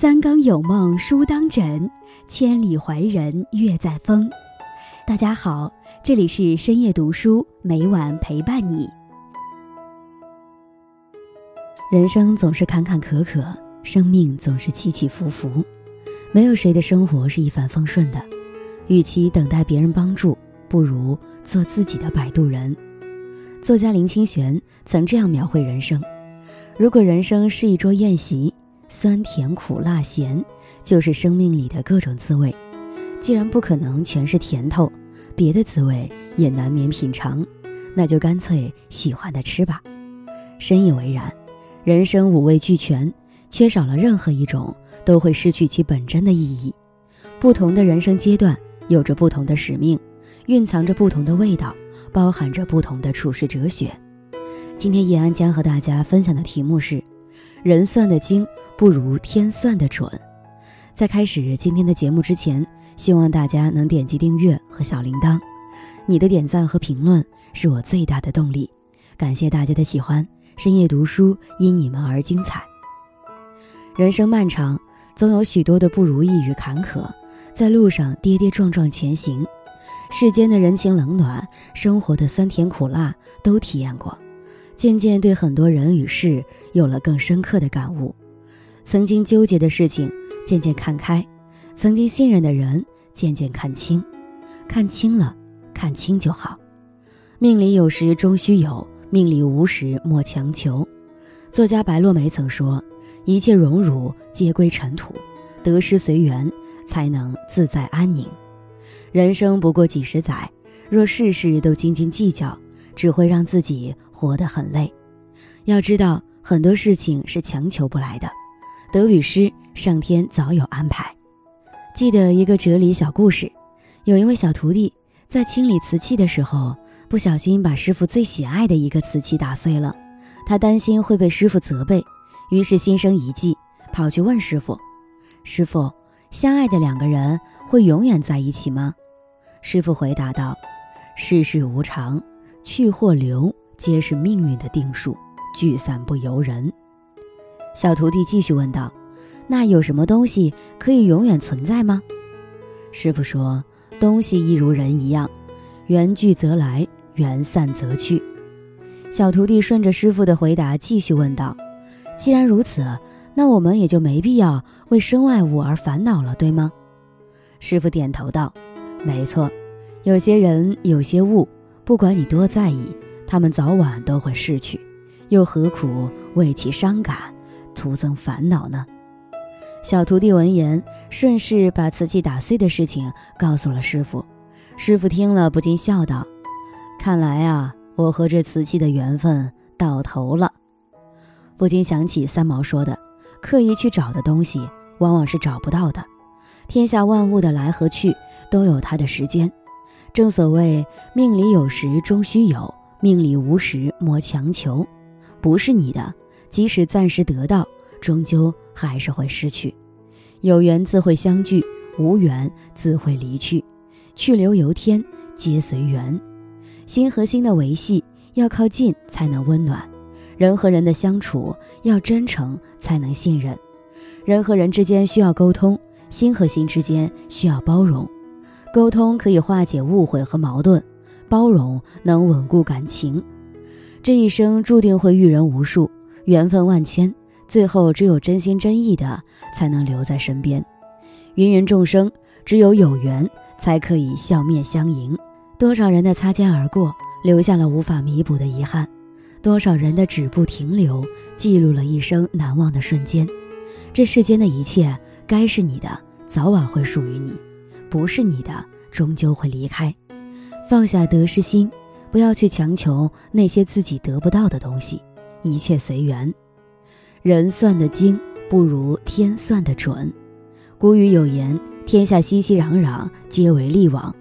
三更有梦书当枕，千里怀人月在风。大家好，这里是深夜读书，每晚陪伴你。人生总是坎坎坷坷，生命总是起起伏伏，没有谁的生活是一帆风顺的。与其等待别人帮助，不如做自己的摆渡人。作家林清玄曾这样描绘人生：如果人生是一桌宴席。酸甜苦辣咸，就是生命里的各种滋味。既然不可能全是甜头，别的滋味也难免品尝，那就干脆喜欢的吃吧。深以为然。人生五味俱全，缺少了任何一种，都会失去其本真的意义。不同的人生阶段，有着不同的使命，蕴藏着不同的味道，包含着不同的处世哲学。今天叶安将和大家分享的题目是：人算的精。不如天算的准。在开始今天的节目之前，希望大家能点击订阅和小铃铛。你的点赞和评论是我最大的动力。感谢大家的喜欢。深夜读书因你们而精彩。人生漫长，总有许多的不如意与坎坷，在路上跌跌撞撞前行。世间的人情冷暖，生活的酸甜苦辣都体验过，渐渐对很多人与事有了更深刻的感悟。曾经纠结的事情，渐渐看开；曾经信任的人，渐渐看清。看清了，看清就好。命里有时终须有，命里无时莫强求。作家白落梅曾说：“一切荣辱皆归尘土，得失随缘，才能自在安宁。”人生不过几十载，若事事都斤斤计较，只会让自己活得很累。要知道，很多事情是强求不来的。得与失，上天早有安排。记得一个哲理小故事，有一位小徒弟在清理瓷器的时候，不小心把师傅最喜爱的一个瓷器打碎了。他担心会被师傅责备，于是心生一计，跑去问师傅：“师傅，相爱的两个人会永远在一起吗？”师傅回答道：“世事无常，去或留皆是命运的定数，聚散不由人。”小徒弟继续问道：“那有什么东西可以永远存在吗？”师傅说：“东西亦如人一样，缘聚则来，缘散则去。”小徒弟顺着师傅的回答继续问道：“既然如此，那我们也就没必要为身外物而烦恼了，对吗？”师傅点头道：“没错，有些人，有些物，不管你多在意，他们早晚都会逝去，又何苦为其伤感？”徒增烦恼呢。小徒弟闻言，顺势把瓷器打碎的事情告诉了师傅。师傅听了，不禁笑道：“看来啊，我和这瓷器的缘分到头了。”不禁想起三毛说的：“刻意去找的东西，往往是找不到的。天下万物的来和去，都有它的时间。正所谓，命里有时终须有，命里无时莫强求。不是你的。”即使暂时得到，终究还是会失去。有缘自会相聚，无缘自会离去。去留由天，皆随缘。心和心的维系要靠近才能温暖，人和人的相处要真诚才能信任。人和人之间需要沟通，心和心之间需要包容。沟通可以化解误会和矛盾，包容能稳固感情。这一生注定会遇人无数。缘分万千，最后只有真心真意的才能留在身边。芸芸众生，只有有缘才可以笑面相迎。多少人的擦肩而过，留下了无法弥补的遗憾；多少人的止步停留，记录了一生难忘的瞬间。这世间的一切，该是你的，早晚会属于你；不是你的，终究会离开。放下得失心，不要去强求那些自己得不到的东西。一切随缘，人算的精不如天算的准。古语有言：“天下熙熙攘攘，皆为利往。”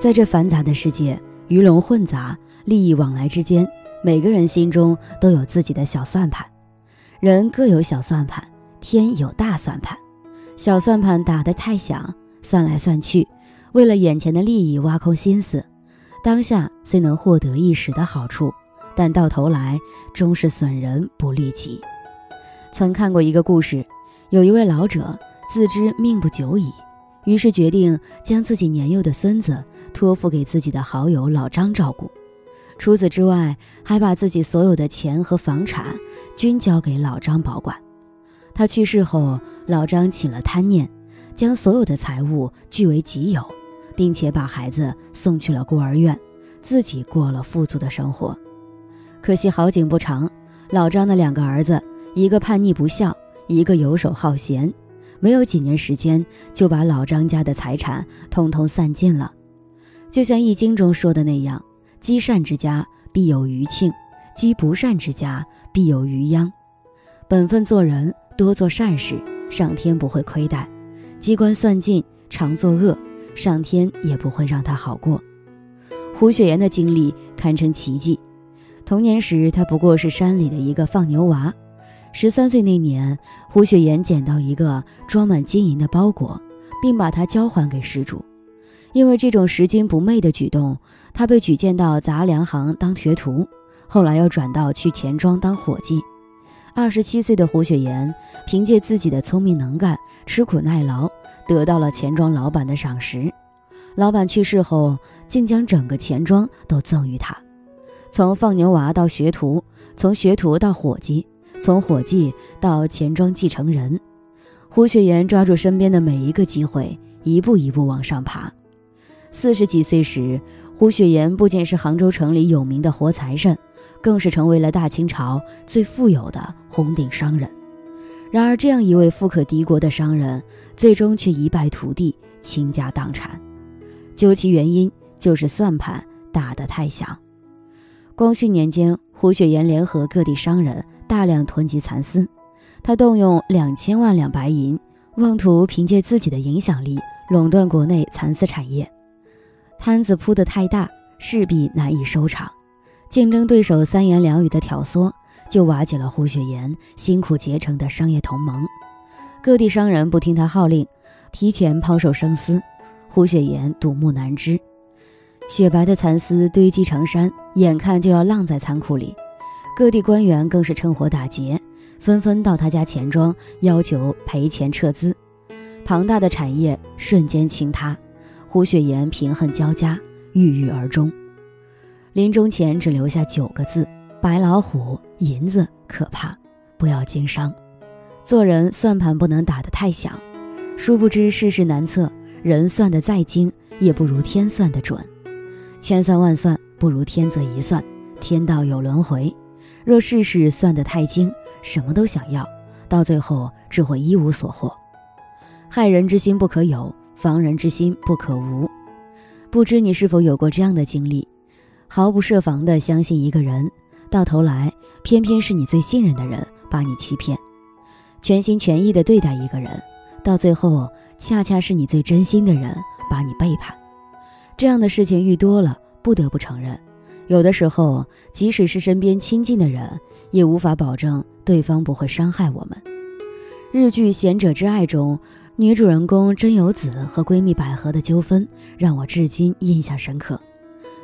在这繁杂的世界，鱼龙混杂，利益往来之间，每个人心中都有自己的小算盘。人各有小算盘，天有大算盘。小算盘打得太响，算来算去，为了眼前的利益挖空心思，当下虽能获得一时的好处。但到头来终是损人不利己。曾看过一个故事，有一位老者自知命不久矣，于是决定将自己年幼的孙子托付给自己的好友老张照顾。除此之外，还把自己所有的钱和房产均交给老张保管。他去世后，老张起了贪念，将所有的财物据为己有，并且把孩子送去了孤儿院，自己过了富足的生活。可惜好景不长，老张的两个儿子，一个叛逆不孝，一个游手好闲，没有几年时间就把老张家的财产通通散尽了。就像《易经》中说的那样。积善之家必有余庆，积不善之家必有余殃。本分做人，多做善事，上天不会亏待；机关算尽，常作恶，上天也不会让他好过。胡雪岩的经历堪称奇迹。童年时，他不过是山里的一个放牛娃。十三岁那年，胡雪岩捡到一个装满金银的包裹，并把它交还给失主。因为这种拾金不昧的举动，他被举荐到杂粮行当学徒，后来又转到去钱庄当伙计。二十七岁的胡雪岩凭借自己的聪明能干、吃苦耐劳，得到了钱庄老板的赏识。老板去世后，竟将整个钱庄都赠予他。从放牛娃到学徒，从学徒到伙计，从伙计到钱庄继承人，胡雪岩抓住身边的每一个机会，一步一步往上爬。四十几岁时，胡雪岩不仅是杭州城里有名的活财神，更是成为了大清朝最富有的红顶商人。然而，这样一位富可敌国的商人，最终却一败涂地，倾家荡产。究其原因，就是算盘打得太响。光绪年间，胡雪岩联合各地商人，大量囤积蚕丝，他动用两千万两白银，妄图凭借自己的影响力垄断国内蚕丝产业。摊子铺得太大，势必难以收场。竞争对手三言两语的挑唆，就瓦解了胡雪岩辛苦结成的商业同盟。各地商人不听他号令，提前抛售生丝，胡雪岩睹木难支。雪白的蚕丝堆积成山，眼看就要浪在仓库里。各地官员更是趁火打劫，纷纷到他家钱庄要求赔钱撤资。庞大的产业瞬间倾塌。胡雪岩贫恨交加，郁郁而终。临终前只留下九个字：“白老虎，银子可怕，不要经商。做人算盘不能打得太响。殊不知世事难测，人算得再精，也不如天算得准。千算万算，不如天择一算。天道有轮回，若世事算得太精，什么都想要，到最后只会一无所获。害人之心不可有。”防人之心不可无，不知你是否有过这样的经历：毫不设防地相信一个人，到头来偏偏是你最信任的人把你欺骗；全心全意地对待一个人，到最后恰恰是你最真心的人把你背叛。这样的事情遇多了，不得不承认，有的时候即使是身边亲近的人，也无法保证对方不会伤害我们。日剧《贤者之爱》中。女主人公真由子和闺蜜百合的纠纷让我至今印象深刻。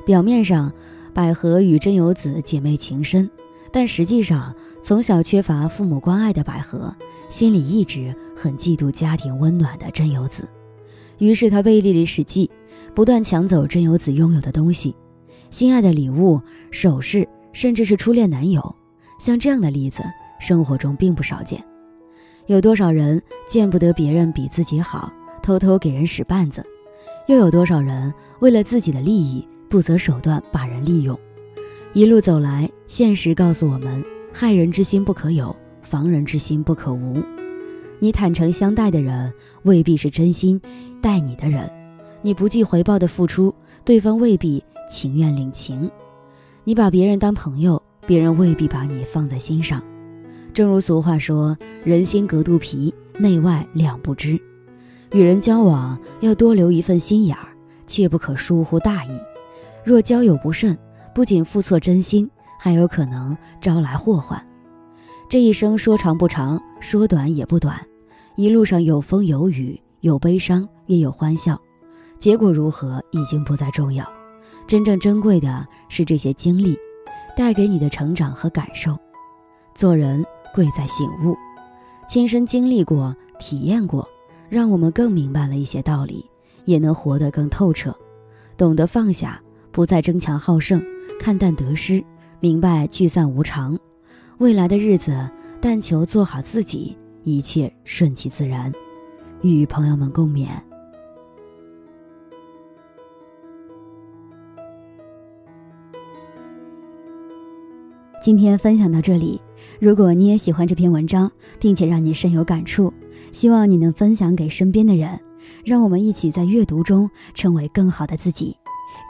表面上，百合与真由子姐妹情深，但实际上，从小缺乏父母关爱的百合心里一直很嫉妒家庭温暖的真由子。于是，她背地里使计，不断抢走真由子拥有的东西，心爱的礼物、首饰，甚至是初恋男友。像这样的例子，生活中并不少见。有多少人见不得别人比自己好，偷偷给人使绊子？又有多少人为了自己的利益不择手段把人利用？一路走来，现实告诉我们：害人之心不可有，防人之心不可无。你坦诚相待的人，未必是真心待你的人；你不计回报的付出，对方未必情愿领情；你把别人当朋友，别人未必把你放在心上。正如俗话说：“人心隔肚皮，内外两不知。”与人交往要多留一份心眼儿，切不可疏忽大意。若交友不慎，不仅付错真心，还有可能招来祸患。这一生说长不长，说短也不短，一路上有风有雨，有悲伤也有欢笑。结果如何已经不再重要，真正珍贵的是这些经历带给你的成长和感受。做人。贵在醒悟，亲身经历过、体验过，让我们更明白了一些道理，也能活得更透彻，懂得放下，不再争强好胜，看淡得失，明白聚散无常。未来的日子，但求做好自己，一切顺其自然。与朋友们共勉。今天分享到这里，如果你也喜欢这篇文章，并且让你深有感触，希望你能分享给身边的人，让我们一起在阅读中成为更好的自己。